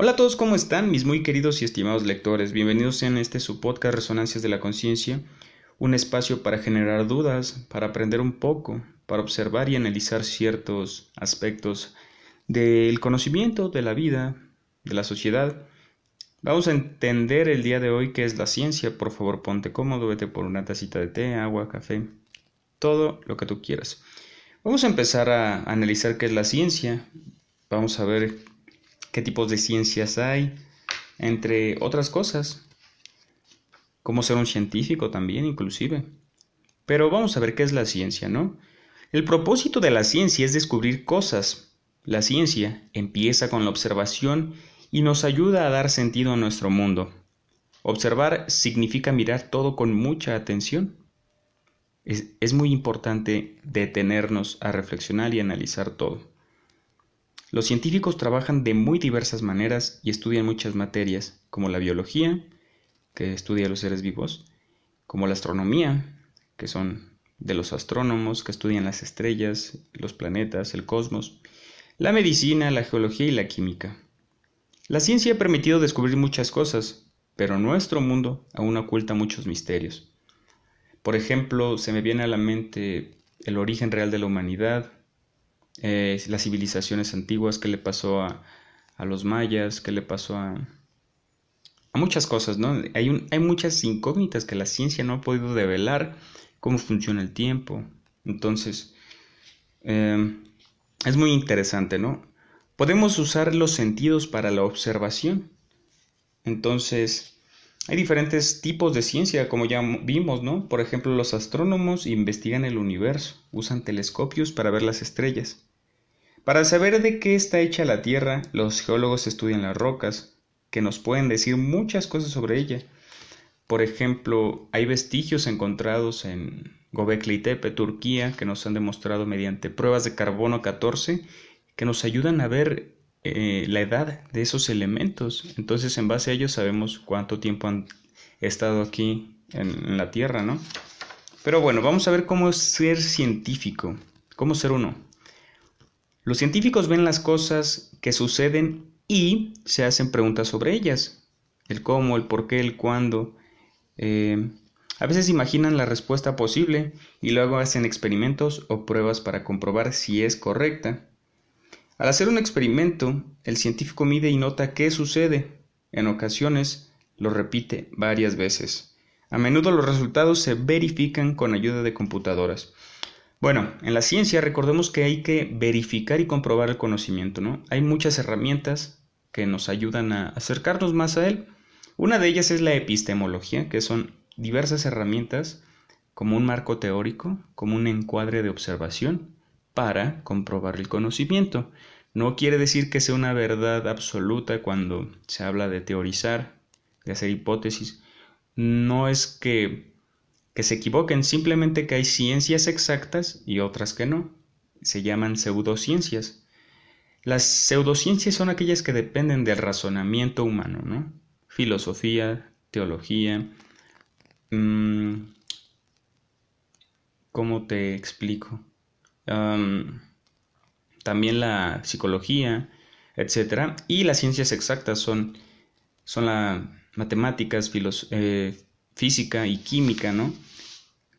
Hola a todos, ¿cómo están? Mis muy queridos y estimados lectores. Bienvenidos en este su podcast Resonancias de la Conciencia, un espacio para generar dudas, para aprender un poco, para observar y analizar ciertos aspectos del conocimiento, de la vida, de la sociedad. Vamos a entender el día de hoy qué es la ciencia. Por favor, ponte cómodo, vete por una tacita de té, agua, café, todo lo que tú quieras. Vamos a empezar a analizar qué es la ciencia. Vamos a ver qué tipos de ciencias hay, entre otras cosas. Cómo ser un científico también, inclusive. Pero vamos a ver qué es la ciencia, ¿no? El propósito de la ciencia es descubrir cosas. La ciencia empieza con la observación y nos ayuda a dar sentido a nuestro mundo. Observar significa mirar todo con mucha atención. Es, es, muy importante detenernos a reflexionar y analizar todo. Los científicos trabajan de muy diversas maneras y estudian muchas materias, como la biología, que estudia los seres vivos, como la astronomía, que son de los astrónomos que estudian las estrellas, los planetas, el cosmos, la medicina, la geología y la química. La ciencia ha permitido descubrir muchas cosas, pero nuestro mundo aún oculta muchos misterios. Por ejemplo, se me viene a la mente el origen real de la humanidad, eh, las civilizaciones antiguas, qué le pasó a, a, los mayas, qué le pasó a, a muchas cosas, ¿no? Hay, hay muchas incógnitas que la ciencia no ha podido develar, cómo funciona el tiempo. Entonces, eh, es muy interesante, ¿no? Podemos usar los sentidos para la observación. Entonces, hay diferentes tipos de ciencia, como ya vimos, ¿no? Por ejemplo, los astrónomos investigan el universo, usan telescopios para ver las estrellas. Para saber de qué está hecha la Tierra, los geólogos estudian las rocas, que nos pueden decir muchas cosas sobre ella. Por ejemplo, hay vestigios encontrados en Gobekli Tepe, Turquía, que nos han demostrado mediante pruebas de carbono 14 que nos ayudan a ver eh, la edad de esos elementos. Entonces, en base a ellos sabemos cuánto tiempo han estado aquí en, en la Tierra, ¿no? Pero bueno, vamos a ver cómo ser científico, cómo ser uno. Los científicos ven las cosas que suceden y se hacen preguntas sobre ellas. El cómo, el por qué, el cuándo. Eh, a veces imaginan la respuesta posible y luego hacen experimentos o pruebas para comprobar si es correcta. Al hacer un experimento, el científico mide y nota qué sucede. En ocasiones lo repite varias veces. A menudo los resultados se verifican con ayuda de computadoras. Bueno, en la ciencia recordemos que hay que verificar y comprobar el conocimiento, ¿no? Hay muchas herramientas que nos ayudan a acercarnos más a él. Una de ellas es la epistemología, que son diversas herramientas como un marco teórico, como un encuadre de observación, para comprobar el conocimiento. No quiere decir que sea una verdad absoluta cuando se habla de teorizar, de hacer hipótesis. No es que, que se equivoquen, simplemente que hay ciencias exactas y otras que no. Se llaman pseudociencias. Las pseudociencias son aquellas que dependen del razonamiento humano, ¿no? Filosofía, teología. Mmm, ¿Cómo te explico? también la psicología, etcétera, y las ciencias exactas son, son las matemáticas, eh, física y química, ¿no?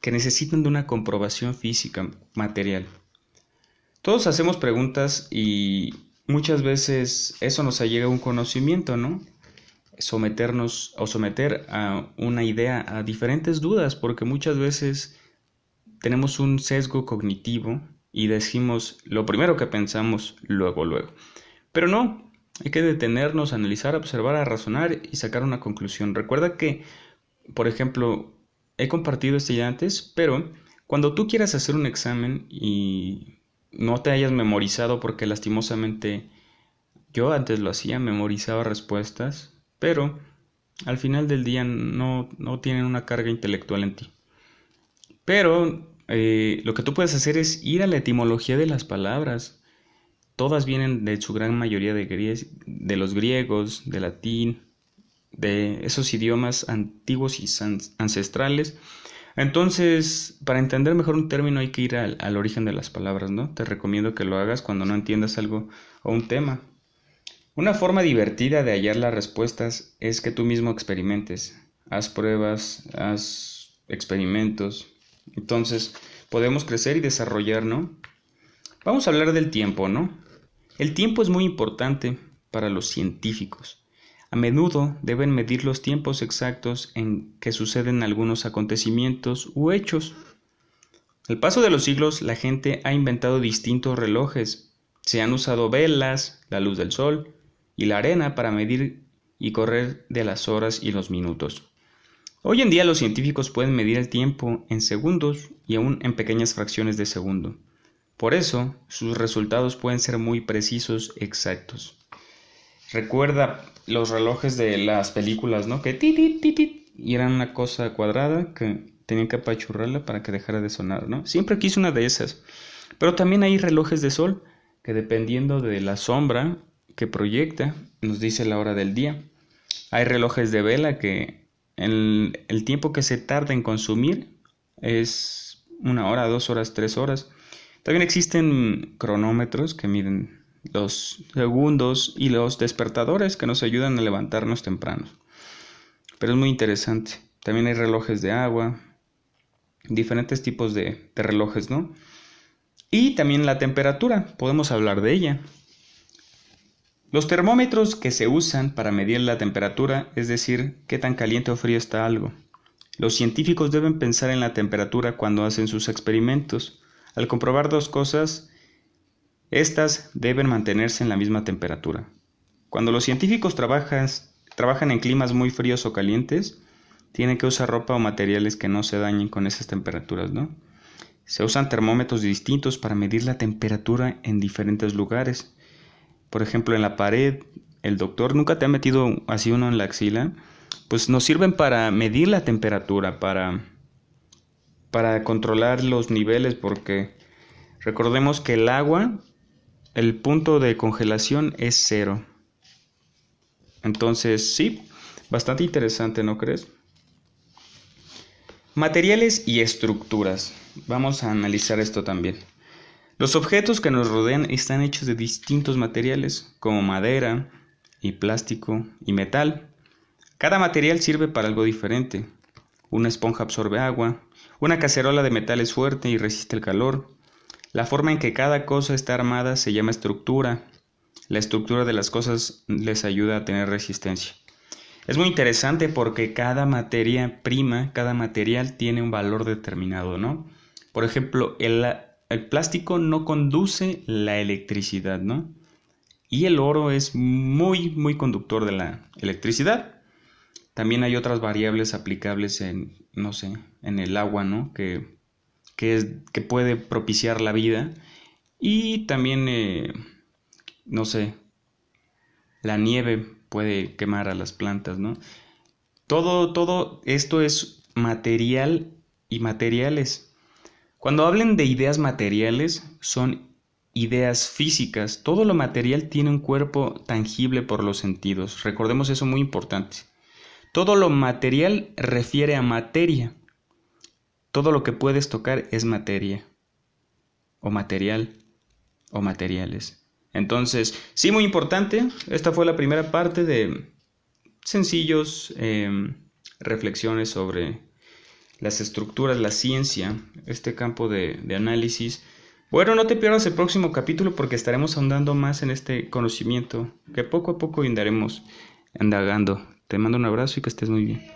Que necesitan de una comprobación física, material. Todos hacemos preguntas y muchas veces eso nos llega a un conocimiento, ¿no? Someternos o someter a una idea a diferentes dudas, porque muchas veces tenemos un sesgo cognitivo y decimos lo primero que pensamos luego, luego. Pero no, hay que detenernos, analizar, observar, razonar y sacar una conclusión. Recuerda que, por ejemplo, he compartido esto ya antes, pero cuando tú quieras hacer un examen y no te hayas memorizado porque lastimosamente yo antes lo hacía, memorizaba respuestas, pero al final del día no, no tienen una carga intelectual en ti. Pero eh, lo que tú puedes hacer es ir a la etimología de las palabras. Todas vienen de su gran mayoría de, de los griegos, de latín, de esos idiomas antiguos y ancestrales. Entonces, para entender mejor un término hay que ir al, origen de las palabras, ¿no? Te recomiendo que lo hagas cuando no entiendas algo o un tema. Una forma divertida de hallar las respuestas es que tú mismo experimentes. Haz pruebas, haz experimentos. Entonces, podemos crecer y desarrollar, ¿no? Vamos a hablar del tiempo, ¿no? El tiempo es muy importante para los científicos. A menudo deben medir los tiempos exactos en que suceden algunos acontecimientos u hechos. Al paso de los siglos, la gente ha inventado distintos relojes. Se han usado velas, la luz del sol, y la arena para medir y correr de las horas y los minutos. Hoy en día los científicos pueden medir el tiempo en segundos y aún en pequeñas fracciones de segundo. Por eso, sus resultados pueden ser muy precisos, exactos. Recuerda los relojes de las películas, ¿no? Que ti, y eran una cosa cuadrada que tenían que apachurrarla para que dejara de sonar, ¿no? Siempre quise una de esas. Pero también hay relojes de sol que dependiendo de la sombra que proyecta nos dice la hora del día. Hay relojes de vela que el, el tiempo que se tarda en consumir es una hora, dos horas, tres horas. También existen cronómetros que miden los segundos y los despertadores que nos ayudan a levantarnos temprano. Pero es muy interesante. También hay relojes de agua, diferentes tipos de, relojes, ¿no? Y también la temperatura, podemos hablar de ella. Los termómetros que se usan para medir la temperatura, es decir, qué tan caliente o frío está algo. Los científicos deben pensar en la temperatura cuando hacen sus experimentos. Al comprobar dos cosas, estas deben mantenerse en la misma temperatura. Cuando los científicos trabajan, en climas muy fríos o calientes, tienen que usar ropa o materiales que no se dañen con esas temperaturas, ¿no? Se usan termómetros distintos para medir la temperatura en diferentes lugares por ejemplo, en la pared, el doctor nunca te ha metido así uno en la axila, pues nos sirven para medir la temperatura, para, para controlar los niveles, porque recordemos que el agua, el punto de congelación es cero. Entonces, sí, bastante interesante, ¿no crees? Materiales y estructuras. Vamos a analizar esto también. Los objetos que nos rodean están hechos de distintos materiales, como madera y plástico y metal. Cada material sirve para algo diferente. Una esponja absorbe agua, una cacerola de metal es fuerte y resiste el calor. La forma en que cada cosa está armada se llama estructura. La estructura de las cosas les ayuda a tener resistencia. Es muy interesante porque cada materia prima, cada material tiene un valor determinado, ¿no? Por ejemplo, el plástico no conduce la electricidad, ¿no? Y el oro es muy, muy conductor de la electricidad. También hay otras variables aplicables en, no sé, en el agua, ¿no? Que, que, que puede propiciar la vida. Y también, eh, no sé, la nieve puede quemar a las plantas, ¿no? Todo, todo esto es material y materiales. Cuando hablen de ideas materiales, son ideas físicas. Todo lo material tiene un cuerpo tangible por los sentidos. Recordemos eso muy importante. Todo lo material refiere a materia. Todo lo que puedes tocar es materia. O material. O materiales. Entonces, sí, muy importante. Esta fue la primera parte de sencillos em, reflexiones sobre las estructuras, la ciencia, este campo de, análisis. Bueno, no te pierdas el próximo capítulo porque estaremos ahondando más en este conocimiento que poco a poco indaremos indagando. Te mando un abrazo y que estés muy bien.